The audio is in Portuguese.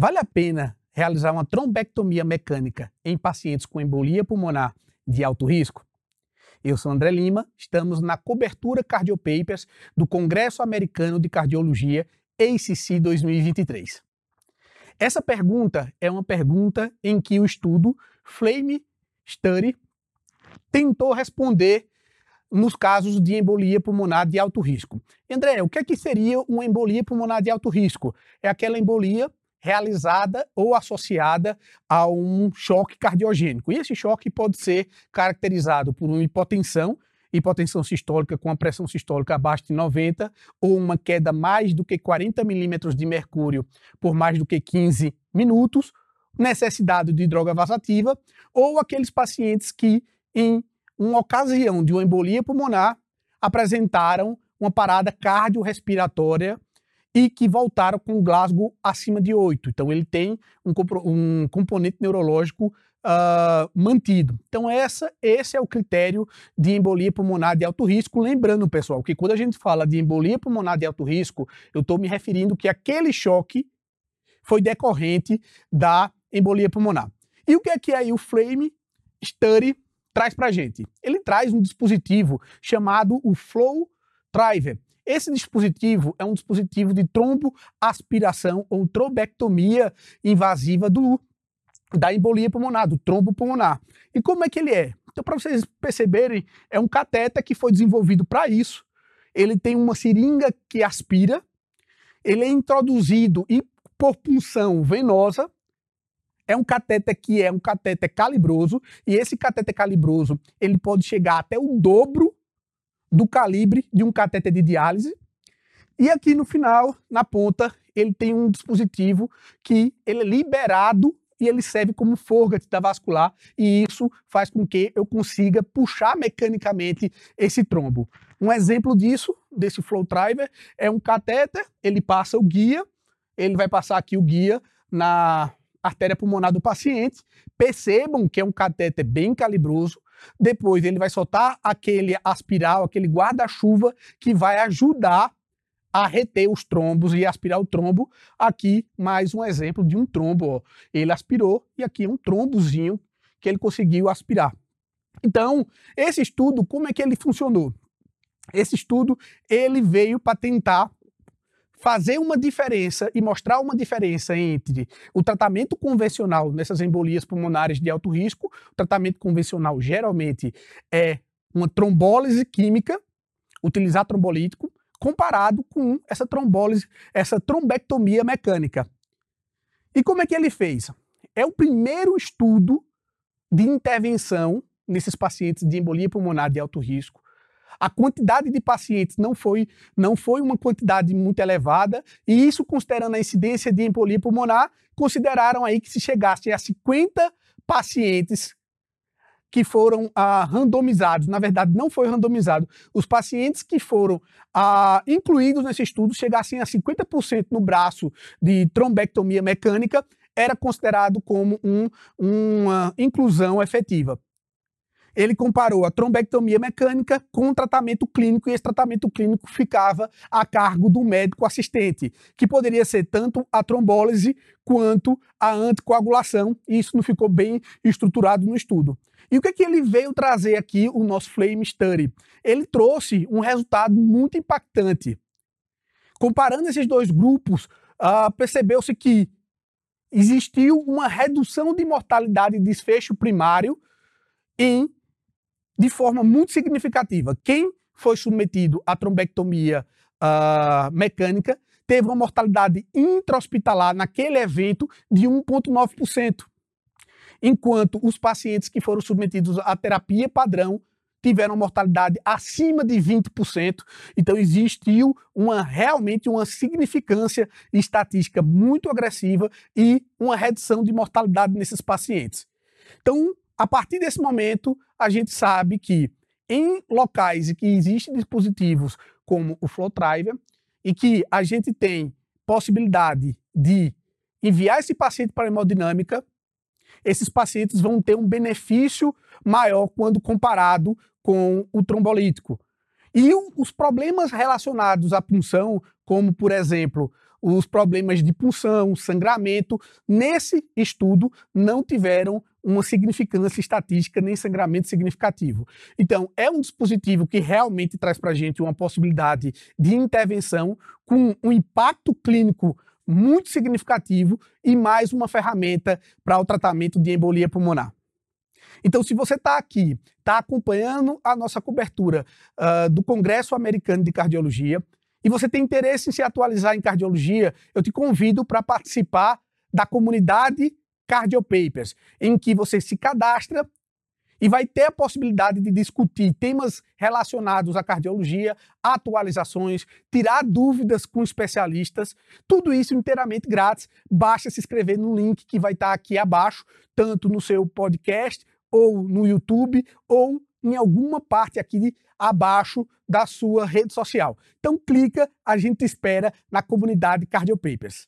Vale a pena realizar uma trombectomia mecânica em pacientes com embolia pulmonar de alto risco? Eu sou André Lima, estamos na cobertura Cardiopapers do Congresso Americano de Cardiologia ACC 2023. Essa pergunta é uma pergunta em que o estudo Flame Study tentou responder nos casos de embolia pulmonar de alto risco. André, o que, é que seria uma embolia pulmonar de alto risco? É aquela embolia realizada ou associada a um choque cardiogênico. E esse choque pode ser caracterizado por uma hipotensão, hipotensão sistólica com a pressão sistólica abaixo de 90, ou uma queda mais do que 40 milímetros de mercúrio por mais do que 15 minutos, necessidade de droga vasativa, ou aqueles pacientes que, em uma ocasião de uma embolia pulmonar, apresentaram uma parada cardiorrespiratória e que voltaram com Glasgow acima de 8. Então, ele tem um, um componente neurológico uh, mantido. Então, essa, esse é o critério de embolia pulmonar de alto risco. Lembrando, pessoal, que quando a gente fala de embolia pulmonar de alto risco, eu estou me referindo que aquele choque foi decorrente da embolia pulmonar. E o que é que aí o Flame Study traz para gente? Ele traz um dispositivo chamado o Flow Driver. Esse dispositivo é um dispositivo de tromboaspiração ou trombectomia invasiva do, da embolia pulmonar, do trombo pulmonar. E como é que ele é? Então, para vocês perceberem, é um catéter que foi desenvolvido para isso. Ele tem uma seringa que aspira, ele é introduzido e por punção venosa. É um catéter que é um catéter calibroso, e esse catéter calibroso ele pode chegar até o dobro do calibre de um catéter de diálise. E aqui no final, na ponta, ele tem um dispositivo que ele é liberado e ele serve como forga da vascular e isso faz com que eu consiga puxar mecanicamente esse trombo. Um exemplo disso, desse flow driver, é um catéter, ele passa o guia, ele vai passar aqui o guia na artéria pulmonar do paciente. Percebam que é um catéter bem calibroso, depois ele vai soltar aquele aspiral, aquele guarda-chuva que vai ajudar a reter os trombos e aspirar o trombo. Aqui mais um exemplo de um trombo. Ó. Ele aspirou e aqui é um trombozinho que ele conseguiu aspirar. Então, esse estudo, como é que ele funcionou? Esse estudo, ele veio para tentar fazer uma diferença e mostrar uma diferença entre o tratamento convencional nessas embolias pulmonares de alto risco. O tratamento convencional geralmente é uma trombólise química, utilizar trombolítico, comparado com essa trombólise, essa trombectomia mecânica. E como é que ele fez? É o primeiro estudo de intervenção nesses pacientes de embolia pulmonar de alto risco a quantidade de pacientes não foi, não foi uma quantidade muito elevada, e isso considerando a incidência de embolia pulmonar, consideraram aí que se chegasse a 50 pacientes que foram ah, randomizados, na verdade não foi randomizado, os pacientes que foram ah, incluídos nesse estudo chegassem a 50% no braço de trombectomia mecânica, era considerado como um, uma inclusão efetiva ele comparou a trombectomia mecânica com o tratamento clínico e esse tratamento clínico ficava a cargo do médico assistente, que poderia ser tanto a trombólise quanto a anticoagulação, e isso não ficou bem estruturado no estudo. E o que, é que ele veio trazer aqui, o nosso Flame Study? Ele trouxe um resultado muito impactante. Comparando esses dois grupos, uh, percebeu-se que existiu uma redução de mortalidade e desfecho primário em de forma muito significativa. Quem foi submetido à trombectomia uh, mecânica teve uma mortalidade intra-hospitalar naquele evento de 1,9%, enquanto os pacientes que foram submetidos à terapia padrão tiveram mortalidade acima de 20%. Então existiu uma realmente uma significância estatística muito agressiva e uma redução de mortalidade nesses pacientes. Então, a partir desse momento, a gente sabe que em locais em que existem dispositivos como o Flow Driver e que a gente tem possibilidade de enviar esse paciente para a hemodinâmica, esses pacientes vão ter um benefício maior quando comparado com o trombolítico. E os problemas relacionados à punção, como por exemplo os problemas de punção, sangramento, nesse estudo não tiveram uma significância estatística nem sangramento significativo. Então, é um dispositivo que realmente traz para a gente uma possibilidade de intervenção com um impacto clínico muito significativo e mais uma ferramenta para o tratamento de embolia pulmonar. Então, se você está aqui, está acompanhando a nossa cobertura uh, do Congresso Americano de Cardiologia e você tem interesse em se atualizar em cardiologia, eu te convido para participar da comunidade Cardiopapers, em que você se cadastra e vai ter a possibilidade de discutir temas relacionados à cardiologia, atualizações, tirar dúvidas com especialistas, tudo isso inteiramente grátis. Basta se inscrever no link que vai estar aqui abaixo, tanto no seu podcast ou no YouTube ou em alguma parte aqui abaixo da sua rede social. Então clica, a gente espera na comunidade Cardiopapers.